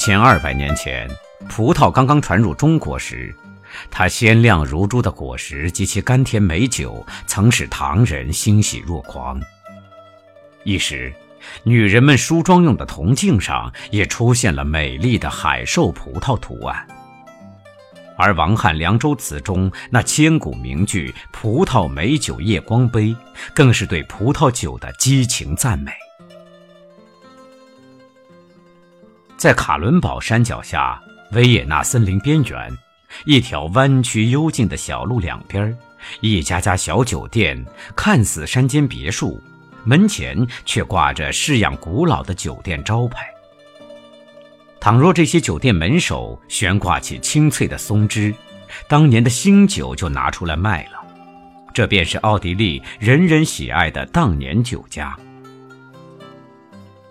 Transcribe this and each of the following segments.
千二百年前，葡萄刚刚传入中国时，它鲜亮如珠的果实及其甘甜美酒，曾使唐人欣喜若狂。一时，女人们梳妆用的铜镜上也出现了美丽的海兽葡萄图案。而王翰《凉州词》中那千古名句“葡萄美酒夜光杯”，更是对葡萄酒的激情赞美。在卡伦堡山脚下，维也纳森林边缘，一条弯曲幽静的小路两边，一家家小酒店，看似山间别墅，门前却挂着式样古老的酒店招牌。倘若这些酒店门首悬挂起清翠的松枝，当年的新酒就拿出来卖了。这便是奥地利人人喜爱的当年酒家。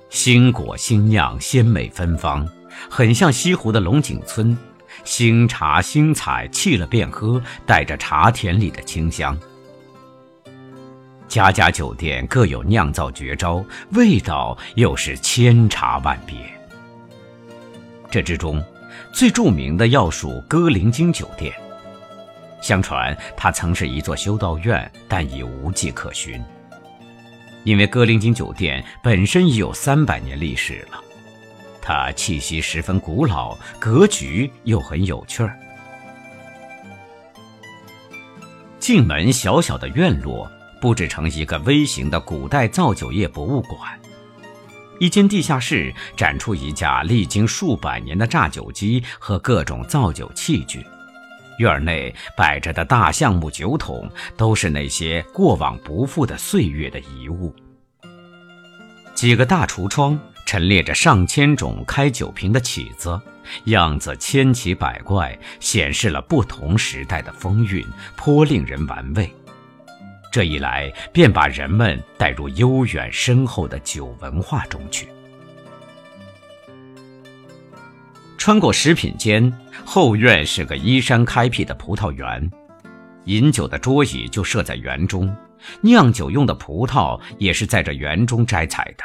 新果新酿，鲜美芬芳，很像西湖的龙井村。新茶新采，沏了便喝，带着茶田里的清香。家家酒店各有酿造绝招，味道又是千差万别。这之中，最著名的要数歌林经酒店。相传它曾是一座修道院，但已无迹可寻。因为歌林金酒店本身已有三百年历史了，它气息十分古老，格局又很有趣儿。进门小小的院落布置成一个微型的古代造酒业博物馆。一间地下室展出一架历经数百年的榨酒机和各种造酒器具，院内摆着的大橡木酒桶都是那些过往不复的岁月的遗物。几个大橱窗陈列着上千种开酒瓶的起子，样子千奇百怪，显示了不同时代的风韵，颇令人玩味。这一来，便把人们带入悠远深厚的酒文化中去。穿过食品间，后院是个依山开辟的葡萄园，饮酒的桌椅就设在园中，酿酒用的葡萄也是在这园中摘采的。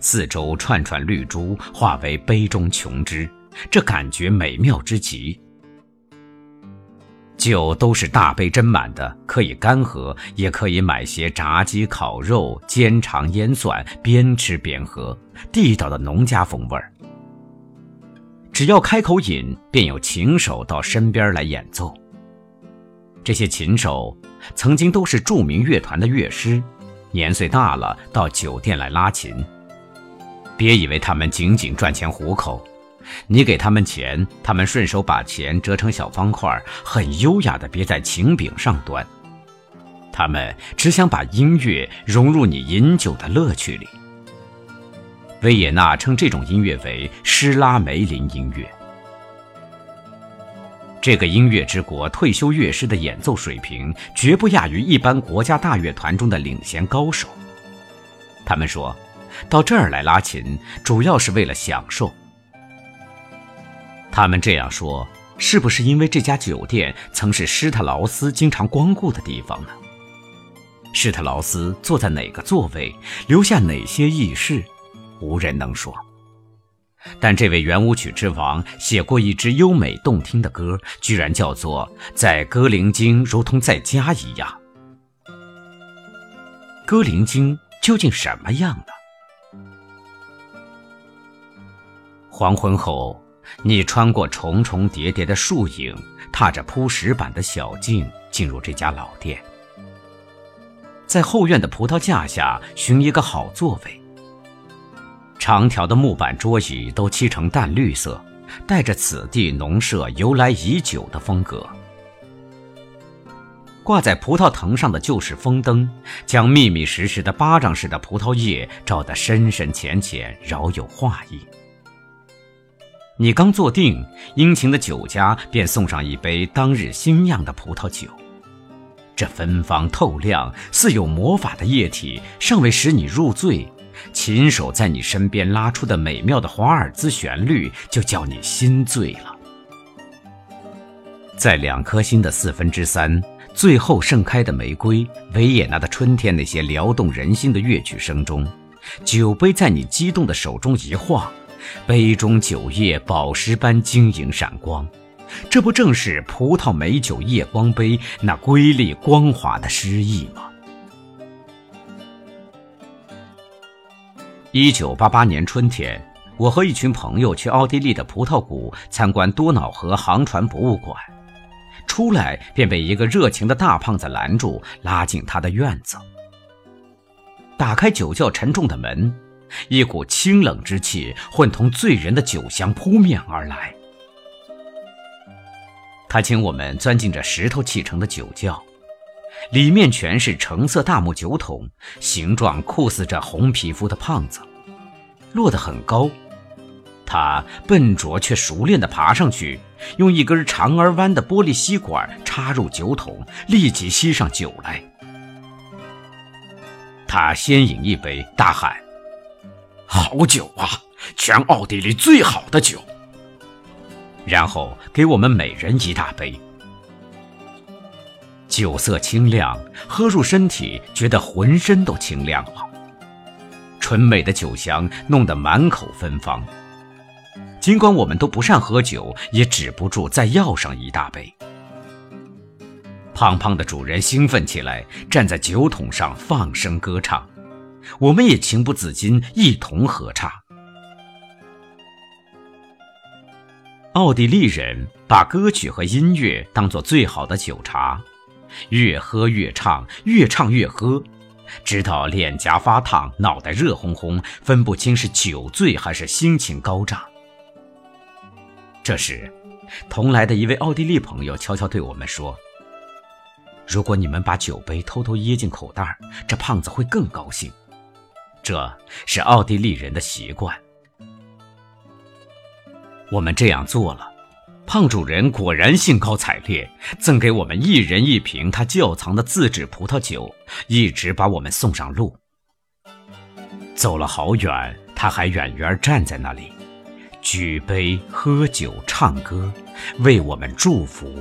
四周串串绿珠化为杯中琼脂，这感觉美妙之极。酒都是大杯斟满的，可以干喝，也可以买些炸鸡、烤肉、煎肠、腌蒜，边吃边喝，地道的农家风味儿。只要开口饮，便有琴手到身边来演奏。这些琴手曾经都是著名乐团的乐师，年岁大了到酒店来拉琴。别以为他们仅仅赚钱糊口。你给他们钱，他们顺手把钱折成小方块，很优雅地别在琴柄上端。他们只想把音乐融入你饮酒的乐趣里。维也纳称这种音乐为施拉梅林音乐。这个音乐之国退休乐师的演奏水平绝不亚于一般国家大乐团中的领衔高手。他们说，到这儿来拉琴，主要是为了享受。他们这样说，是不是因为这家酒店曾是施特劳斯经常光顾的地方呢？施特劳斯坐在哪个座位，留下哪些轶事，无人能说。但这位圆舞曲之王写过一支优美动听的歌，居然叫做《在歌林经如同在家一样》。歌林经究竟什么样呢？黄昏后。你穿过重重叠叠的树影，踏着铺石板的小径，进入这家老店。在后院的葡萄架下寻一个好座位。长条的木板桌椅都漆成淡绿色，带着此地农舍由来已久的风格。挂在葡萄藤上的旧式风灯，将密密实实的巴掌似的葡萄叶照得深深浅浅，饶有画意。你刚坐定，殷勤的酒家便送上一杯当日新酿的葡萄酒。这芬芳透亮、似有魔法的液体，尚未使你入醉，琴手在你身边拉出的美妙的华尔兹旋律，就叫你心醉了。在两颗心的四分之三，最后盛开的玫瑰，维也纳的春天，那些撩动人心的乐曲声中，酒杯在你激动的手中一晃。杯中酒液宝石般晶莹闪光，这不正是葡萄美酒夜光杯那瑰丽光滑的诗意吗？一九八八年春天，我和一群朋友去奥地利的葡萄谷参观多瑙河航船博物馆，出来便被一个热情的大胖子拦住，拉进他的院子。打开酒窖沉重的门。一股清冷之气混同醉人的酒香扑面而来。他请我们钻进这石头砌成的酒窖，里面全是橙色大木酒桶，形状酷似这红皮肤的胖子，落得很高。他笨拙却熟练地爬上去，用一根长而弯的玻璃吸管插入酒桶，立即吸上酒来。他先饮一杯，大喊。好酒啊，全奥地利最好的酒。然后给我们每人一大杯，酒色清亮，喝入身体，觉得浑身都清亮了。纯美的酒香弄得满口芬芳。尽管我们都不善喝酒，也止不住再要上一大杯。胖胖的主人兴奋起来，站在酒桶上放声歌唱。我们也情不自禁一同合唱。奥地利人把歌曲和音乐当作最好的酒茶，越喝越唱，越唱越喝，直到脸颊发烫，脑袋热烘烘，分不清是酒醉还是心情高涨。这时，同来的一位奥地利朋友悄悄对我们说：“如果你们把酒杯偷偷掖进口袋，这胖子会更高兴。”这是奥地利人的习惯。我们这样做了，胖主人果然兴高采烈，赠给我们一人一瓶他窖藏的自制葡萄酒，一直把我们送上路。走了好远，他还远远站在那里，举杯喝酒唱歌，为我们祝福。